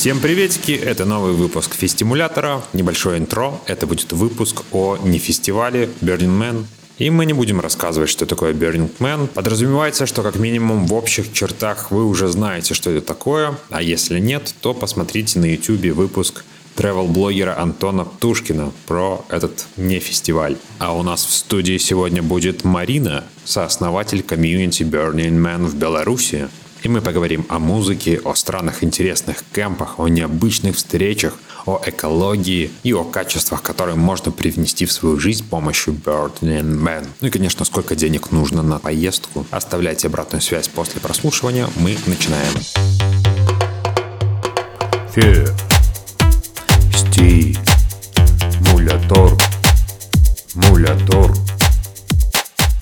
Всем приветики, это новый выпуск Фестимулятора, небольшое интро, это будет выпуск о нефестивале Burning Man, и мы не будем рассказывать, что такое Burning Man. Подразумевается, что как минимум в общих чертах вы уже знаете, что это такое, а если нет, то посмотрите на YouTube выпуск travel-блогера Антона Птушкина про этот не фестиваль. А у нас в студии сегодня будет Марина, сооснователь комьюнити Burning Man в Беларуси. И мы поговорим о музыке, о странных интересных кемпах, о необычных встречах, о экологии и о качествах, которые можно привнести в свою жизнь с помощью Burning Man. Ну и, конечно, сколько денег нужно на поездку. Оставляйте обратную связь после прослушивания. Мы начинаем. Фе. Сти. Мулятор.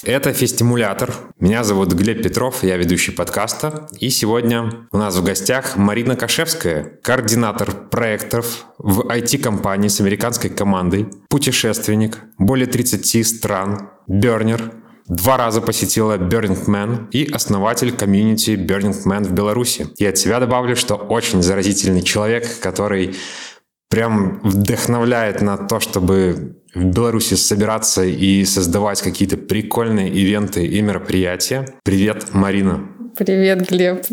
Это Фестимулятор. Меня зовут Глеб Петров, я ведущий подкаста. И сегодня у нас в гостях Марина Кашевская, координатор проектов в IT-компании с американской командой, путешественник, более 30 стран, бернер, Два раза посетила Burning Man и основатель комьюнити Burning Man в Беларуси. И от себя добавлю, что очень заразительный человек, который прям вдохновляет на то, чтобы в Беларуси собираться и создавать какие-то прикольные ивенты и мероприятия. Привет, Марина. Привет, Глеб.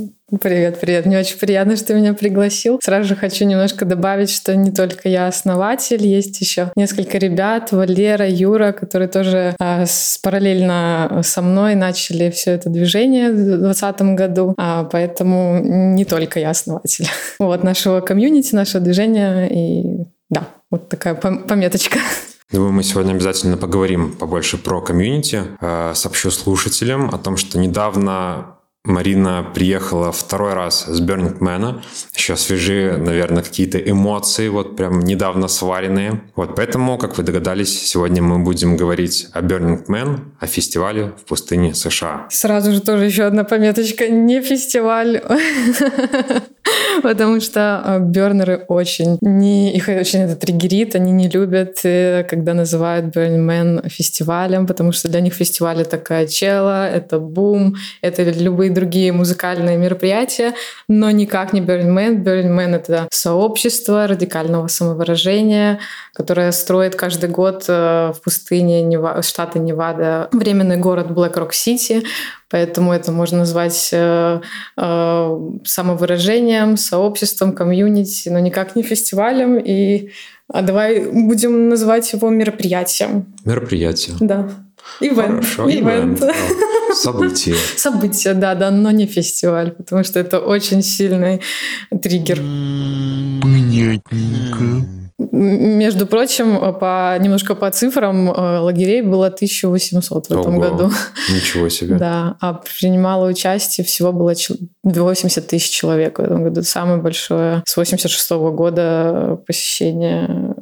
Привет, привет. Мне очень приятно, что ты меня пригласил. Сразу же хочу немножко добавить, что не только я основатель, есть еще несколько ребят, Валера, Юра, которые тоже а, с, параллельно со мной начали все это движение в 2020 году, а, поэтому не только я основатель. Вот нашего комьюнити, нашего движения и да, вот такая пометочка. Думаю, мы сегодня обязательно поговорим побольше про комьюнити. Э, сообщу слушателям о том, что недавно Марина приехала второй раз с Man. Еще свежие, наверное, какие-то эмоции, вот прям недавно сваренные. Вот поэтому, как вы догадались, сегодня мы будем говорить о Man, о фестивале в пустыне США. Сразу же тоже еще одна пометочка. Не фестиваль. Потому что а, бернеры очень, не, их очень это триггерит, они не любят, э, когда называют Man фестивалем, потому что для них фестиваль это такая чела, это бум, это любые другие музыкальные мероприятия, но никак не Burning Man. Burning Man — это сообщество радикального самовыражения, которое строит каждый год э, в пустыне штата Невада временный город Блэк-Рок-Сити. Поэтому это можно назвать э, э, самовыражением, сообществом, комьюнити, но никак не фестивалем. И а давай будем называть его мероприятием. Мероприятие. Да. Ивент. Хорошо, ивент. ивент. Событие. Событие, да, да, но не фестиваль, потому что это очень сильный триггер. Понятненько. Между прочим, по, немножко по цифрам, э, лагерей было 1800 в этом Ого, году. Ничего себе. Да, а принимало участие всего было 80 тысяч человек в этом году. Самое большое с 86 года посещение,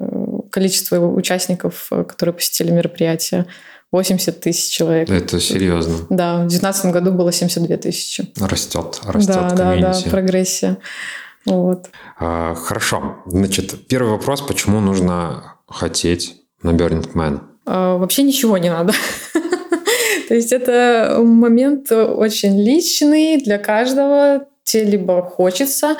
количество участников, которые посетили мероприятие. 80 тысяч человек. Это серьезно. Да, в 2019 году было 72 тысячи. Растет, растет да, комьюнити. Да, да, прогрессия. Вот. А, хорошо. Значит, первый вопрос, почему нужно хотеть на Burning Man? А, вообще ничего не надо. То есть это момент очень личный для каждого. Тебе либо хочется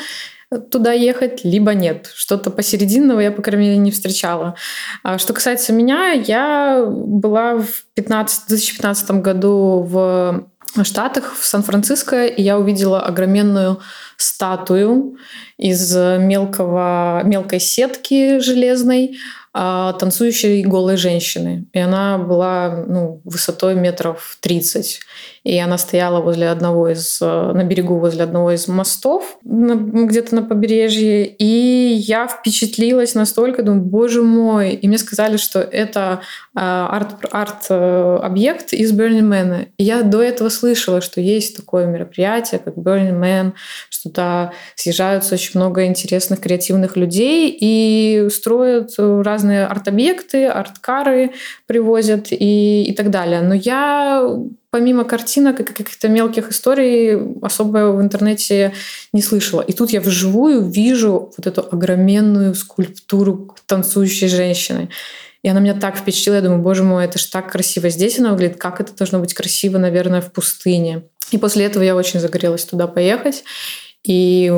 туда ехать, либо нет. Что-то посерединного я, по крайней мере, не встречала. А что касается меня, я была в 15, 2015 году в Штатах, в Сан-Франциско, и я увидела огроменную статую из мелкого, мелкой сетки железной, а, танцующей голой женщины. И она была ну, высотой метров 30. И она стояла возле одного из, э, на берегу возле одного из мостов, где-то на побережье. И я впечатлилась настолько, думаю, боже мой. И мне сказали, что это арт-объект арт из Burning Man. И я до этого слышала, что есть такое мероприятие, как Burning Man, что туда съезжаются очень много интересных креативных людей и строят разные арт-объекты, арт-кары привозят и, и так далее. Но я помимо картинок и каких-то мелких историй особо в интернете не слышала. И тут я вживую вижу вот эту огроменную скульптуру танцующей женщины. И она меня так впечатлила. Я думаю, боже мой, это же так красиво здесь она выглядит. Как это должно быть красиво, наверное, в пустыне. И после этого я очень загорелась туда поехать. И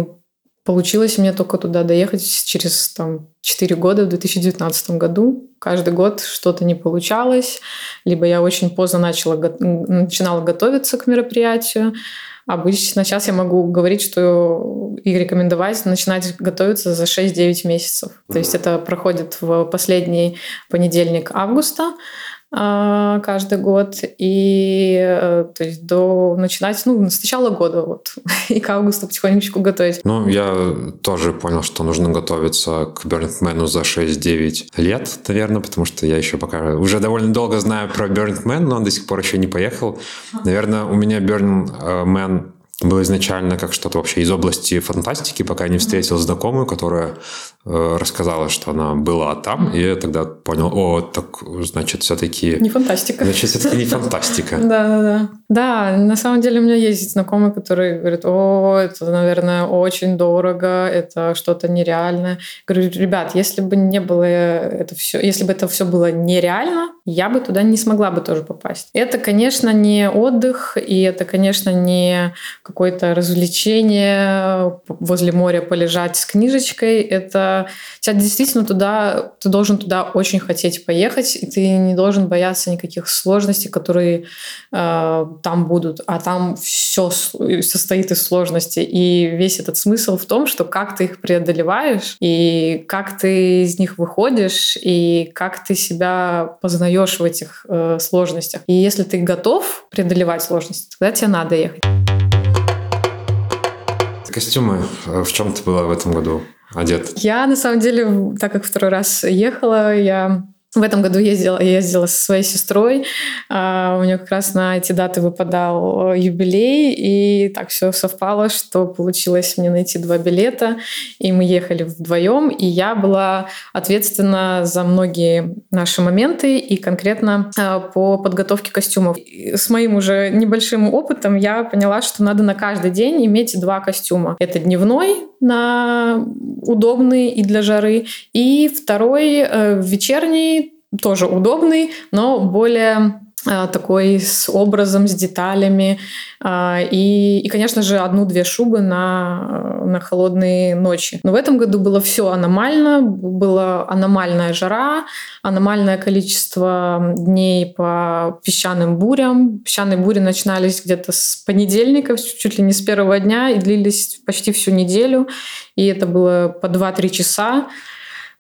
Получилось мне только туда доехать через там, 4 года в 2019 году. Каждый год что-то не получалось, либо я очень поздно начала, начинала готовиться к мероприятию. Обычно сейчас я могу говорить, что и рекомендовать начинать готовиться за 6-9 месяцев. То есть это проходит в последний понедельник августа. А, каждый год. И э, то есть до начинать, ну, с начала года вот, и к августу потихонечку готовить. Ну, я тоже понял, что нужно готовиться к Burning за 6-9 лет, наверное, потому что я еще пока уже довольно долго знаю про Burning но он до сих пор еще не поехал. Наверное, у меня Man было изначально как что-то вообще из области фантастики, пока не встретил знакомую, которая рассказала, что она была там, и я тогда понял, о, так, значит, все-таки... Не фантастика. Значит, все-таки не фантастика. Да, да, да. Да, на самом деле у меня есть знакомые, которые говорят, о, это, наверное, очень дорого, это что-то нереальное. Говорю, ребят, если бы не было это все, если бы это все было нереально, я бы туда не смогла бы тоже попасть. Это, конечно, не отдых, и это, конечно, не какое-то развлечение возле моря полежать с книжечкой. Это тебя действительно туда, ты должен туда очень хотеть поехать, и ты не должен бояться никаких сложностей, которые э, там будут. А там все состоит из сложностей. И весь этот смысл в том, что как ты их преодолеваешь, и как ты из них выходишь, и как ты себя познаешь в этих э, сложностях. И если ты готов преодолевать сложности, тогда тебе надо ехать. Костюмы. Э, в чем ты была в этом году одет? Я, на самом деле, так как второй раз ехала, я в этом году ездила, ездила со своей сестрой. А, у нее как раз на эти даты выпадал э, юбилей, и так все совпало, что получилось мне найти два билета, и мы ехали вдвоем, и я была ответственна за многие наши моменты, и конкретно а, по подготовке костюмов. С моим уже небольшим опытом я поняла, что надо на каждый день иметь два костюма. Это дневной, на удобный и для жары, и второй э, вечерний тоже удобный, но более такой с образом, с деталями. А, и, и конечно же, одну-две шубы на, на холодные ночи. Но в этом году было все аномально. Была аномальная жара, аномальное количество дней по песчаным бурям. Песчаные бури начинались где-то с понедельника, чуть ли не с первого дня, и длились почти всю неделю. И это было по 2-3 часа.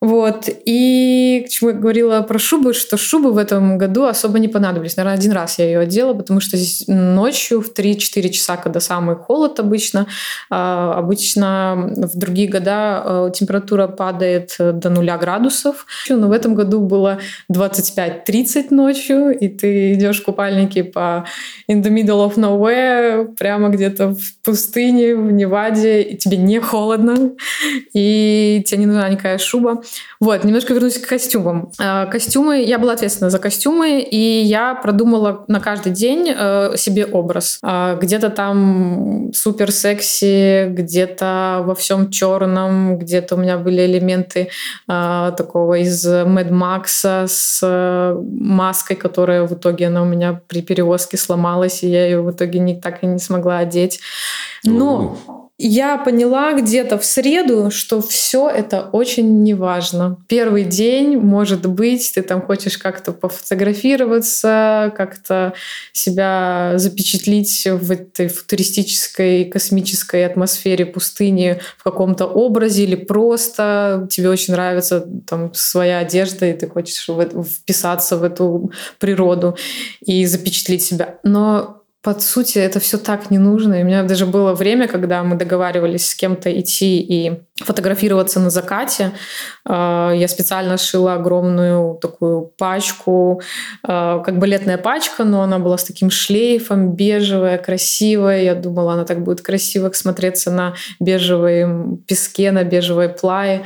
Вот. И к чему я говорила про шубы, что шубы в этом году особо не понадобились. Наверное, один раз я ее одела, потому что здесь ночью в 3-4 часа, когда самый холод обычно, а, обычно в другие года а, температура падает до нуля градусов. Но в этом году было 25-30 ночью, и ты идешь в купальнике по in the middle of nowhere, прямо где-то в пустыне, в Неваде, и тебе не холодно, и тебе не нужна никакая шуба. Вот, немножко вернусь к костюмам. Э, костюмы, я была ответственна за костюмы, и я продумала на каждый день э, себе образ. Э, где-то там супер секси, где-то во всем черном, где-то у меня были элементы такого из Mad Max с маской, которая в итоге она у меня при перевозке сломалась, и я ее в итоге не, так и не смогла одеть. Но я поняла где-то в среду, что все это очень неважно. Первый день, может быть, ты там хочешь как-то пофотографироваться, как-то себя запечатлить в этой футуристической космической атмосфере пустыни в каком-то образе или просто тебе очень нравится там своя одежда, и ты хочешь вписаться в эту природу и запечатлить себя. Но по сути, это все так не нужно. И у меня даже было время, когда мы договаривались с кем-то идти и фотографироваться на закате. А, я специально шила огромную такую пачку, а, как балетная пачка, но она была с таким шлейфом, бежевая, красивая. Я думала, она так будет красиво смотреться на бежевой песке, на бежевой плае.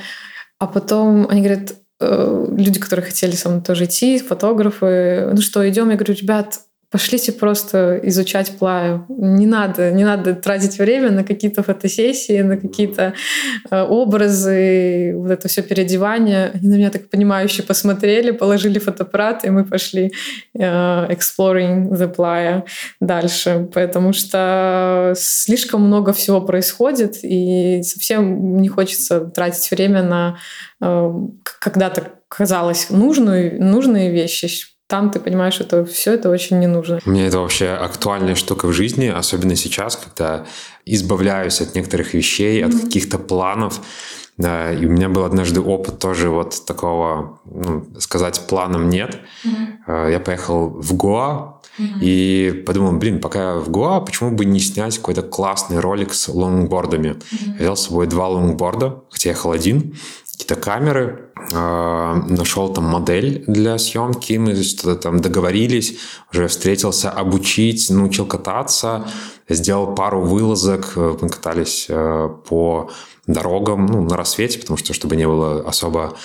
А потом они говорят, э, люди, которые хотели со мной тоже идти, фотографы, ну что, идем? Я говорю, ребят, пошлите просто изучать плаю. Не надо, не надо тратить время на какие-то фотосессии, на какие-то э, образы, вот это все переодевание. Они на меня так понимающе посмотрели, положили фотоаппарат, и мы пошли э, exploring the playa дальше, потому что слишком много всего происходит, и совсем не хочется тратить время на э, когда-то казалось нужную, нужные вещи, там ты понимаешь, что все это очень не нужно. Мне это вообще актуальная штука в жизни, особенно сейчас, когда избавляюсь от некоторых вещей, mm-hmm. от каких-то планов. Да, и у меня был однажды опыт тоже вот такого, ну, сказать, планом нет. Mm-hmm. Я поехал в Гоа, Mm-hmm. И подумал, блин, пока я в Гоа, почему бы не снять какой-то классный ролик с лонгбордами? Mm-hmm. Я взял с собой два лонгборда, хотя ехал один какие-то камеры, э, нашел там модель для съемки, мы что-то там договорились, уже встретился обучить, научил кататься, сделал пару вылазок, э, мы катались э, по дорогам, ну, на рассвете, потому что, чтобы не было особо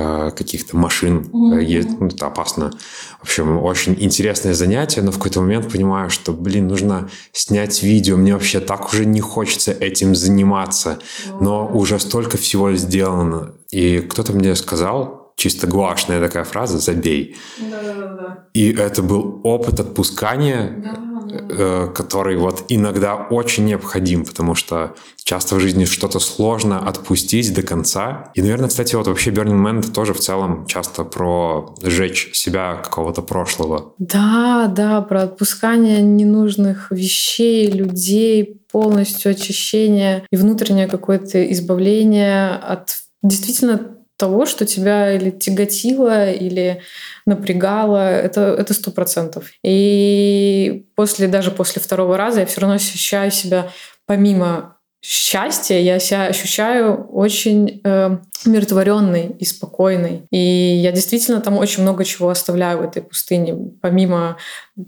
Э, каких-то машин mm-hmm. Ну, это опасно. В общем, очень интересное занятие, но в какой-то момент понимаю, что, блин, нужно снять видео. Мне вообще так уже не хочется этим заниматься. Mm-hmm. Но уже столько всего сделано. И кто-то мне сказал, чисто гуашная такая фраза «забей». Да-да-да. И это был опыт отпускания. Да Э, который вот иногда очень необходим, потому что часто в жизни что-то сложно отпустить до конца. И, наверное, кстати, вот вообще Burning Man это тоже в целом часто про сжечь себя какого-то прошлого. Да, да, про отпускание ненужных вещей, людей, полностью очищение и внутреннее какое-то избавление от действительно того, что тебя или тяготило, или напрягало, это это сто процентов. И после даже после второго раза я все равно ощущаю себя помимо счастья, я себя ощущаю очень э, умиротворенной и спокойной. И я действительно там очень много чего оставляю в этой пустыне, помимо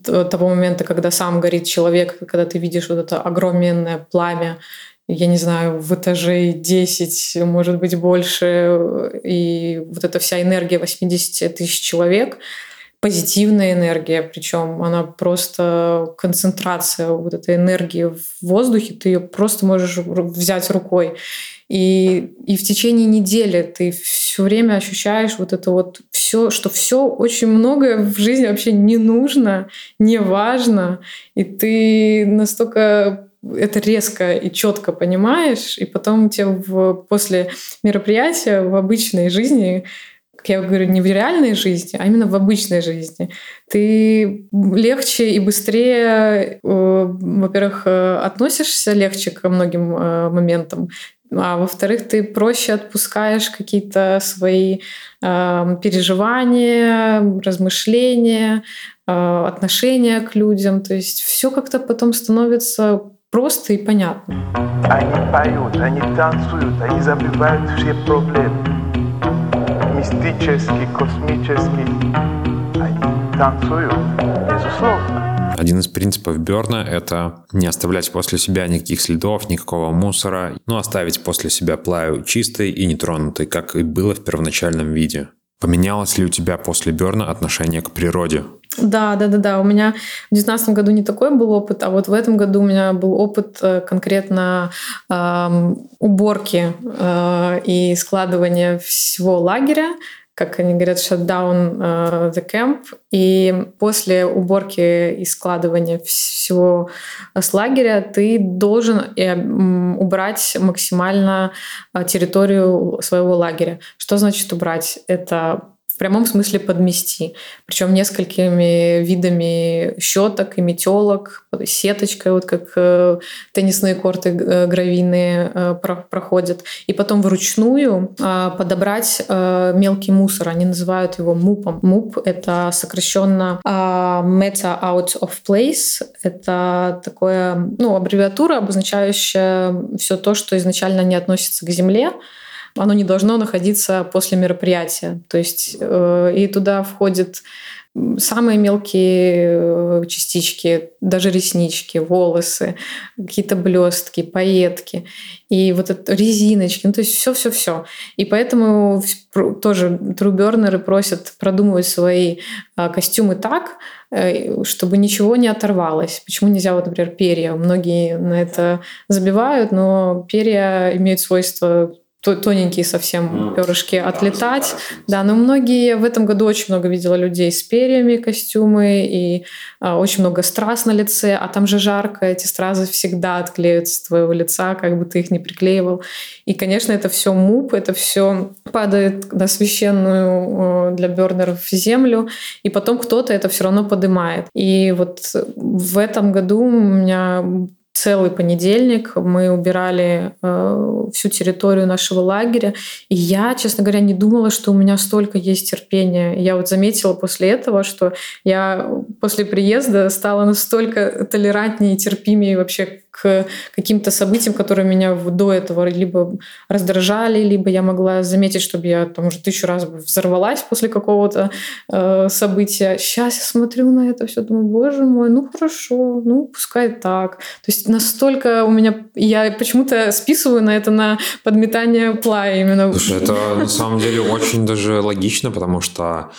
того момента, когда сам горит человек, когда ты видишь вот это огроменное пламя, я не знаю, в этажей 10, может быть, больше, и вот эта вся энергия 80 тысяч человек, позитивная энергия, причем она просто концентрация вот этой энергии в воздухе, ты ее просто можешь взять рукой. И, и в течение недели ты все время ощущаешь вот это вот все, что все очень многое в жизни вообще не нужно, не важно, и ты настолько это резко и четко понимаешь, и потом тебе в, после мероприятия в обычной жизни как я говорю, не в реальной жизни, а именно в обычной жизни. Ты легче и быстрее, э, во-первых, э, относишься легче ко многим э, моментам, а во-вторых, ты проще отпускаешь какие-то свои э, переживания, размышления, отношения к людям. То есть все как-то потом становится просто и понятно. Они поют, они танцуют, они забывают все проблемы. Мистически, космически. Они танцуют, безусловно. Один из принципов Берна — это не оставлять после себя никаких следов, никакого мусора, но оставить после себя плаю чистой и нетронутой, как и было в первоначальном виде. Поменялось ли у тебя после Берна отношение к природе? Да, да, да, да. У меня в 2019 году не такой был опыт, а вот в этом году у меня был опыт э, конкретно э, уборки э, и складывания всего лагеря как они говорят, shut down uh, the camp. И после уборки и складывания всего с лагеря ты должен убрать максимально территорию своего лагеря. Что значит убрать? Это прямом смысле подмести. Причем несколькими видами щеток и метелок, сеточкой, вот как э, теннисные корты э, гравийные э, проходят. И потом вручную подобрать мелкий мусор. Они называют его мупом. Муп — это сокращенно meta out of place. Это такое, ну, аббревиатура, обозначающая все то, что изначально не относится к земле, оно не должно находиться после мероприятия. То есть э, и туда входит самые мелкие э, частички, даже реснички, волосы, какие-то блестки, пайетки и вот это резиночки, ну то есть все-все-все. И поэтому тоже трубернеры просят продумывать свои а, костюмы так, э, чтобы ничего не оторвалось. Почему нельзя, вот, например, перья? Многие на это забивают, но перья имеют свойство тоненькие совсем перышки отлетать. Да, но многие в этом году очень много видела людей с перьями костюмы и а, очень много страз на лице, а там же жарко, эти стразы всегда отклеются с твоего лица, как бы ты их не приклеивал. И, конечно, это все муп, это все падает на священную для бернеров землю, и потом кто-то это все равно поднимает. И вот в этом году у меня целый понедельник мы убирали э, всю территорию нашего лагеря. И я, честно говоря, не думала, что у меня столько есть терпения. Я вот заметила после этого, что я после приезда стала настолько толерантнее и терпимее вообще к каким-то событиям, которые меня до этого либо раздражали, либо я могла заметить, чтобы я там уже тысячу раз взорвалась после какого-то э, события. Сейчас я смотрю на это все, думаю, боже мой, ну хорошо, ну пускай так. То есть настолько у меня... Я почему-то списываю на это на подметание плая именно. Слушай, это на самом деле очень даже логично, потому что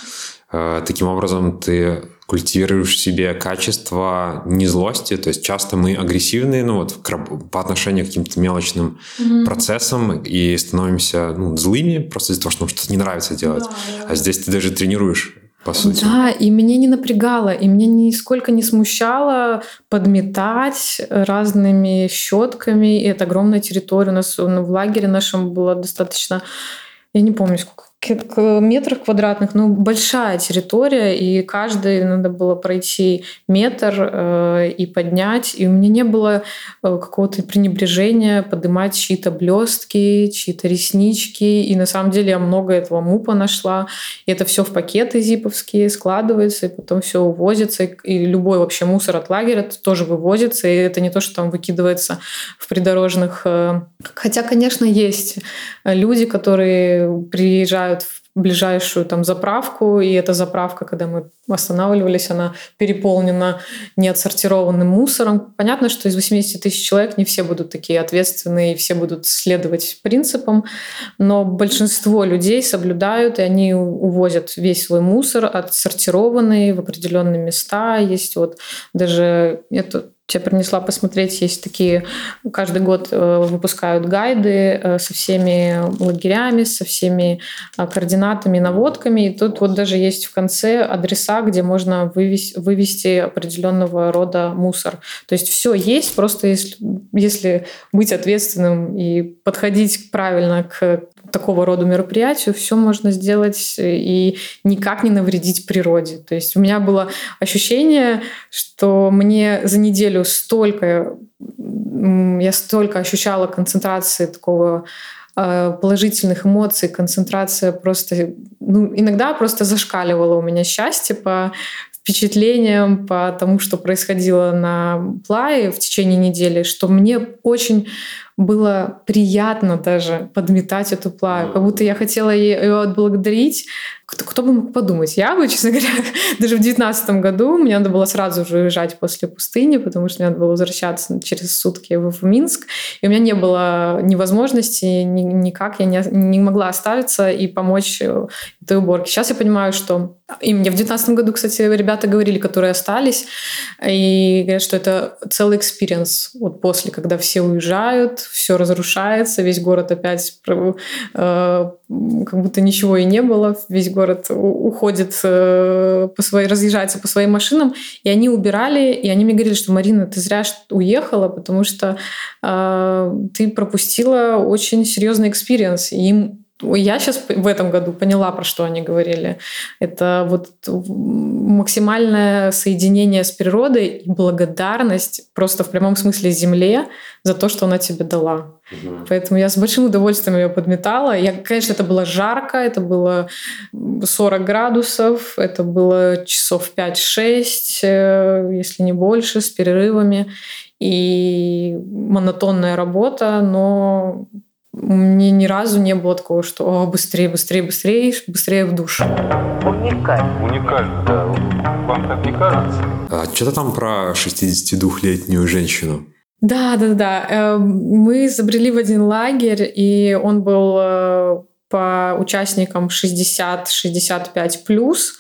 э, таким образом ты культивируешь в себе качество не злости, то есть часто мы агрессивные, ну вот по отношению к каким-то мелочным mm-hmm. процессам и становимся ну, злыми просто из-за того, что нам что-то не нравится делать. Да, А здесь ты даже тренируешь по сути. Да, и меня не напрягало, и меня нисколько не смущало подметать разными щетками. И это огромная территория. У нас ну, в лагере нашем было достаточно, я не помню, сколько метрах квадратных, ну, большая территория, и каждый надо было пройти метр э, и поднять, и у меня не было э, какого-то пренебрежения поднимать чьи-то блестки, чьи-то реснички, и на самом деле я много этого мупа нашла, и это все в пакеты зиповские складывается, и потом все увозится, и любой вообще мусор от лагеря тоже вывозится, и это не то, что там выкидывается в придорожных... Э, хотя, конечно, есть люди, которые приезжают приезжают в ближайшую там заправку, и эта заправка, когда мы останавливались, она переполнена неотсортированным мусором. Понятно, что из 80 тысяч человек не все будут такие ответственные, и все будут следовать принципам, но большинство людей соблюдают, и они увозят весь свой мусор отсортированный в определенные места. Есть вот даже это тебе принесла посмотреть. Есть такие, каждый год э, выпускают гайды э, со всеми лагерями, со всеми э, координатами, наводками. И тут вот даже есть в конце адреса, где можно вывести, вывести определенного рода мусор. То есть все есть, просто если, если быть ответственным и подходить правильно к такого рода мероприятию, все можно сделать и никак не навредить природе. То есть у меня было ощущение, что мне за неделю столько, я столько ощущала концентрации такого э, положительных эмоций, концентрация просто, ну, иногда просто зашкаливала у меня счастье по впечатлениям, по тому, что происходило на плае в течение недели, что мне очень было приятно даже подметать эту плаю, как будто я хотела ее отблагодарить. Кто, кто бы мог подумать? Я бы, честно говоря, даже в девятнадцатом году мне надо было сразу же уезжать после пустыни, потому что мне надо было возвращаться через сутки в Минск, и у меня не было ни возможности, ни, никак я не, не могла оставиться и помочь э, этой уборке. Сейчас я понимаю, что и мне в девятнадцатом году, кстати, ребята говорили, которые остались, и говорят, что это целый experience. Вот после, когда все уезжают, все разрушается, весь город опять э, как будто ничего и не было, весь город уходит э, по своей, разъезжается по своим машинам, и они убирали, и они мне говорили, что Марина, ты зря уехала, потому что э, ты пропустила очень серьезный experience, и им я сейчас в этом году поняла, про что они говорили. Это вот максимальное соединение с природой и благодарность просто в прямом смысле земле за то, что она тебе дала. Угу. Поэтому я с большим удовольствием ее подметала. Я, конечно, это было жарко, это было 40 градусов, это было часов 5-6, э, если не больше, с перерывами. И монотонная работа, но мне ни разу не было такого, что О, быстрее, быстрее, быстрее, быстрее в душ. Уникально. Уникально, да. Вам так не кажется? А что-то там про 62-летнюю женщину. Да, да, да. Э, Мы забрели в один лагерь, и он был э, по участникам 60-65 плюс.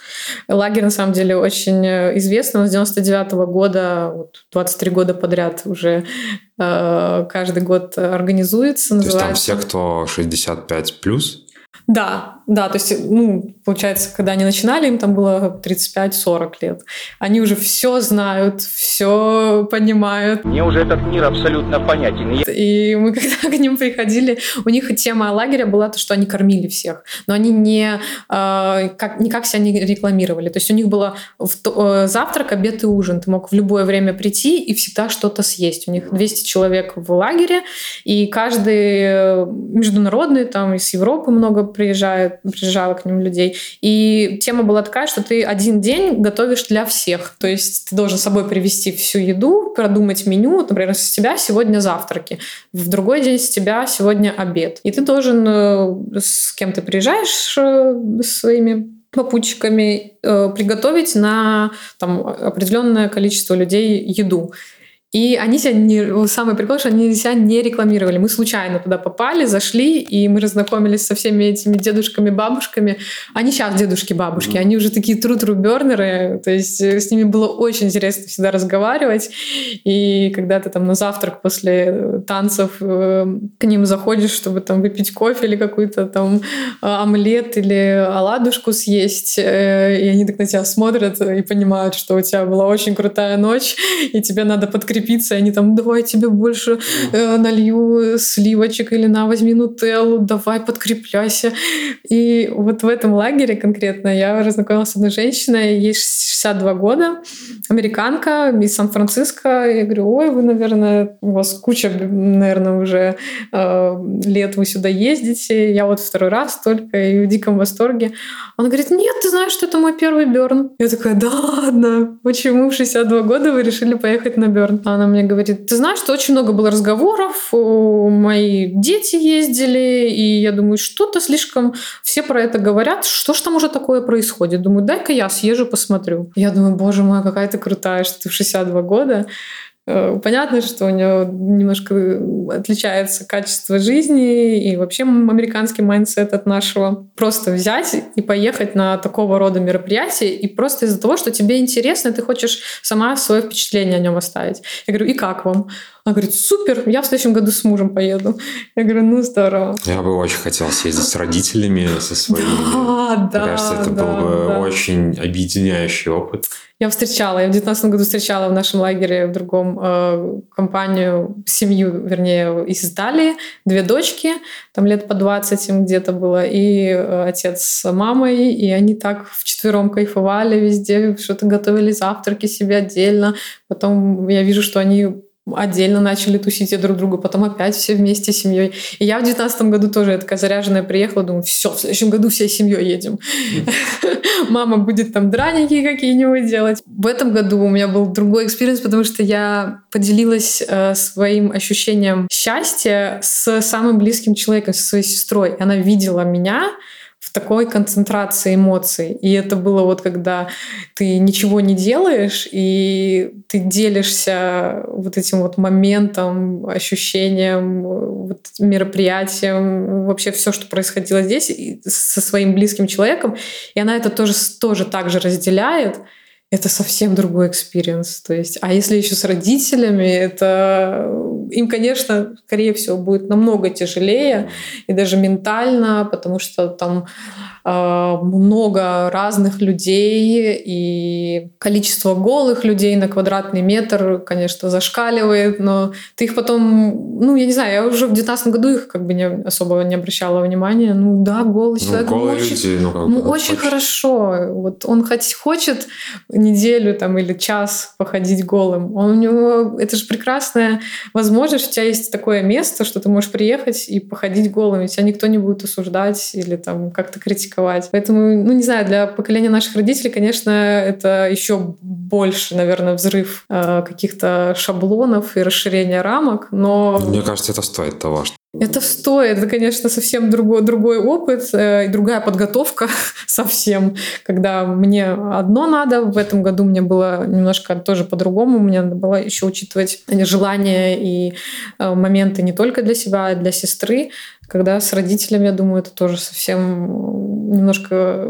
Лагерь, на самом деле, очень э, известный. Он с 99 года, вот, 23 года подряд уже э, каждый год организуется. То есть там называется- все, кто 65 плюс? Да, да, то есть, ну, получается, когда они начинали, им там было 35-40 лет. Они уже все знают, все понимают. Мне уже этот мир абсолютно понятен. И мы когда к ним приходили, у них тема лагеря была то, что они кормили всех, но они не, э, как, никак себя не рекламировали. То есть у них было в э, завтрак, обед и ужин. Ты мог в любое время прийти и всегда что-то съесть. У них 200 человек в лагере, и каждый э, международный, там из Европы много приезжает, приезжало к ним людей. И тема была такая, что ты один день готовишь для всех. То есть ты должен с собой привезти всю еду, продумать меню. Например, с тебя сегодня завтраки, в другой день с тебя сегодня обед. И ты должен, э, с кем ты приезжаешь э, своими попутчиками, э, приготовить на там, определенное количество людей еду. И они себя не... Самый прикол, что они себя не рекламировали. Мы случайно туда попали, зашли, и мы разнакомились со всеми этими дедушками, бабушками. Они сейчас дедушки-бабушки, они уже такие тру-тру-бернеры, то есть э, с ними было очень интересно всегда разговаривать. И когда ты там на завтрак после э, танцев э, к ним заходишь, чтобы там выпить кофе или какой-то там омлет или оладушку съесть, и они так на тебя смотрят и понимают, что у тебя была очень крутая ночь, и тебе надо подкрепиться, и они там, давай тебе больше э, налью сливочек или на, возьми нутеллу, давай подкрепляйся. И вот в этом лагере конкретно я разнакомилась с одной женщиной, ей 62 года, американка из Сан-Франциско. Я говорю, ой, вы, наверное, у вас куча, наверное, уже э, лет вы сюда ездите. Я вот второй раз только и в диком восторге. Она говорит, нет, ты знаешь, что это мой первый Берн. Я такая, да ладно, почему в 62 года вы решили поехать на Берн? Она мне говорит, ты знаешь, что очень много было разговоров, мои дети ездили, и я думаю, что-то слишком все про это говорят, что ж там уже такое происходит? Думаю, дай-ка я съезжу, посмотрю. Я думаю, боже мой, какая ты крутая, что ты в 62 года. Э, Понятно, что у него немножко отличается качество жизни и вообще американский mindset от нашего. Просто взять и поехать на такого рода мероприятие и просто из-за того, что тебе интересно, ты хочешь сама свое впечатление о нем оставить. Я говорю, и как вам? Она говорит, супер, я в следующем году с мужем поеду. Я говорю, ну здорово. Я бы очень хотел съездить с родителями, со своими. Да, да, Мне кажется, это да, был бы да. очень объединяющий опыт. Я встречала, я в 2019 году встречала в нашем лагере в другом э, компанию, семью, вернее, из Италии, две дочки, там лет по 20 им где-то было, и э, отец с мамой, и они так вчетвером кайфовали везде, что-то готовили завтраки себе отдельно. Потом я вижу, что они отдельно начали тусить друг друга, потом опять все вместе с семьей. И я в 2019 году тоже я такая заряженная приехала, думаю, все, в следующем году всей семьей едем. Мама будет там драники какие-нибудь делать. В этом году у меня был другой experience, потому что я поделилась э, своим ощущением счастья с самым близким человеком, со своей сестрой. Она видела меня в такой концентрации эмоций. И это было вот когда ты ничего не делаешь, и ты делишься вот этим вот моментом, ощущением, вот мероприятием, вообще все, что происходило здесь, со своим близким человеком. И она это тоже, тоже так же разделяет. Это совсем другой experience. То есть, а если еще с родителями, это им, конечно, скорее всего, будет намного тяжелее и даже ментально, потому что там э, много разных людей и количество голых людей на квадратный метр, конечно, зашкаливает, но ты их потом, ну, я не знаю, я уже в 2019 году их как бы не особо не обращала внимания. Ну да, голый Ну, человек. голые очень, люди, ну, как ну, очень хорошо. Вот он хоть хочет неделю там или час походить голым. Он, у него это же прекрасная возможность. У тебя есть такое место, что ты можешь приехать и походить голым, и тебя никто не будет осуждать или там как-то критиковать. Поэтому, ну не знаю, для поколения наших родителей, конечно, это еще больше, наверное, взрыв э, каких-то шаблонов и расширения рамок, но Мне кажется, это стоит того, Это стоит. Это, конечно, совсем другой, другой опыт э, другая подготовка совсем. Когда мне одно надо, в этом году мне было немножко тоже по-другому. Мне надо было еще учитывать желания и э, моменты не только для себя, а для сестры. Когда с родителями, я думаю, это тоже совсем немножко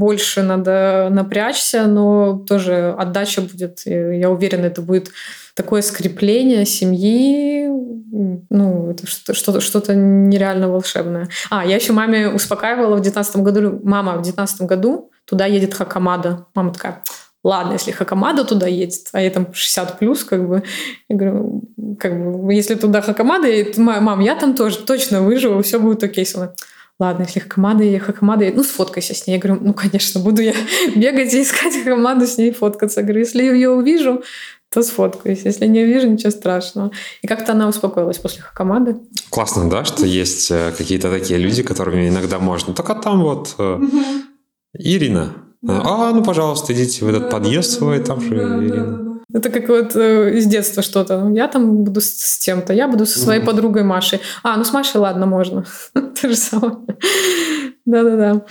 больше надо напрячься, но тоже отдача будет. Я уверена, это будет такое скрепление семьи, ну, это что-то, что-то нереально волшебное. А, я еще маме успокаивала в 19 году, мама, в 19 году туда едет Хакамада. Мама такая, ладно, если Хакамада туда едет, а я там 60 плюс, как бы, я говорю, как бы, если туда Хакамада едет, мам, я там тоже точно выживу, все будет окей. Она, ладно, если Хакамада и Хакамада, ну, сфоткайся с ней. Я говорю, ну, конечно, буду я бегать и искать Хакамаду с ней фоткаться. Я говорю, если я ее увижу, то сфоткаюсь. Если не увижу, ничего страшного. И как-то она успокоилась после Хакамады. Классно, да, что есть э, какие-то такие люди, которыми иногда можно. Только там вот угу. Ирина. А, ну, пожалуйста, идите в этот подъезд свой, там же Ирина. Это как вот э, из детства что-то. Я там буду с, с тем-то, я буду со своей mm. подругой Машей. А, ну с Машей ладно, можно. То же самое. Да-да-да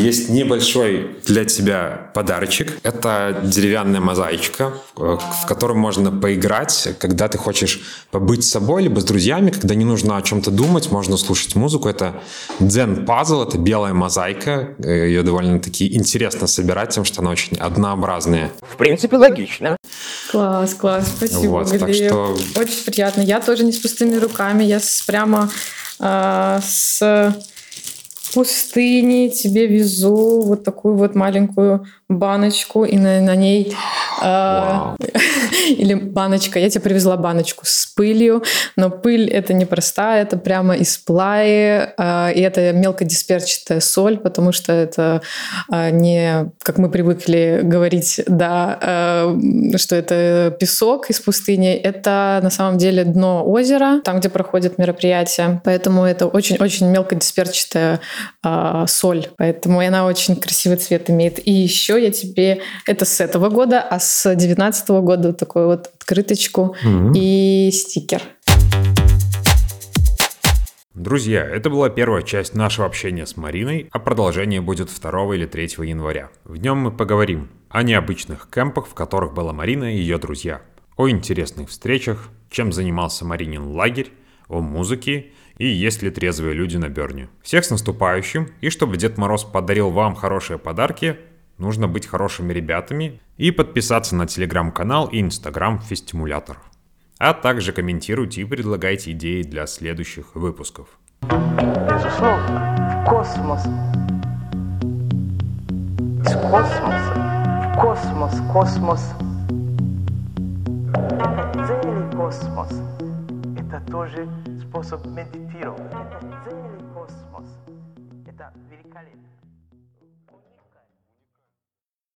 есть небольшой для тебя подарочек. Это деревянная мозаичка, в которой можно поиграть, когда ты хочешь побыть с собой, либо с друзьями, когда не нужно о чем-то думать, можно слушать музыку. Это Zen Puzzle, это белая мозаика. Ее довольно-таки интересно собирать, тем, что она очень однообразная. В принципе, логично. Класс, класс, спасибо, вот, так что... Очень приятно. Я тоже не с пустыми руками, я с, прямо э, с пустыни тебе везу вот такую вот маленькую баночку, и на, на ней э, или баночка. Я тебе привезла баночку с пылью, но пыль это не простая, это прямо из плаи, э, и это мелкодисперчатая соль, потому что это э, не, как мы привыкли говорить, да, э, что это песок из пустыни, это на самом деле дно озера, там, где проходит мероприятие, поэтому это очень-очень мелкодисперчатая э, соль, поэтому она очень красивый цвет имеет. И еще я тебе... Это с этого года, а с 19 года такую вот открыточку mm-hmm. и стикер. Друзья, это была первая часть нашего общения с Мариной, а продолжение будет 2 или 3 января. В нем мы поговорим о необычных кемпах, в которых была Марина и ее друзья, о интересных встречах, чем занимался Маринин лагерь, о музыке и есть ли трезвые люди на Берне. Всех с наступающим, и чтобы Дед Мороз подарил вам хорошие подарки, нужно быть хорошими ребятами и подписаться на телеграм-канал и инстаграм Фестимулятор. А также комментируйте и предлагайте идеи для следующих выпусков. Безусловно, космос. Из космоса в космос, космос. Это целый космос. Это тоже способ медитировать.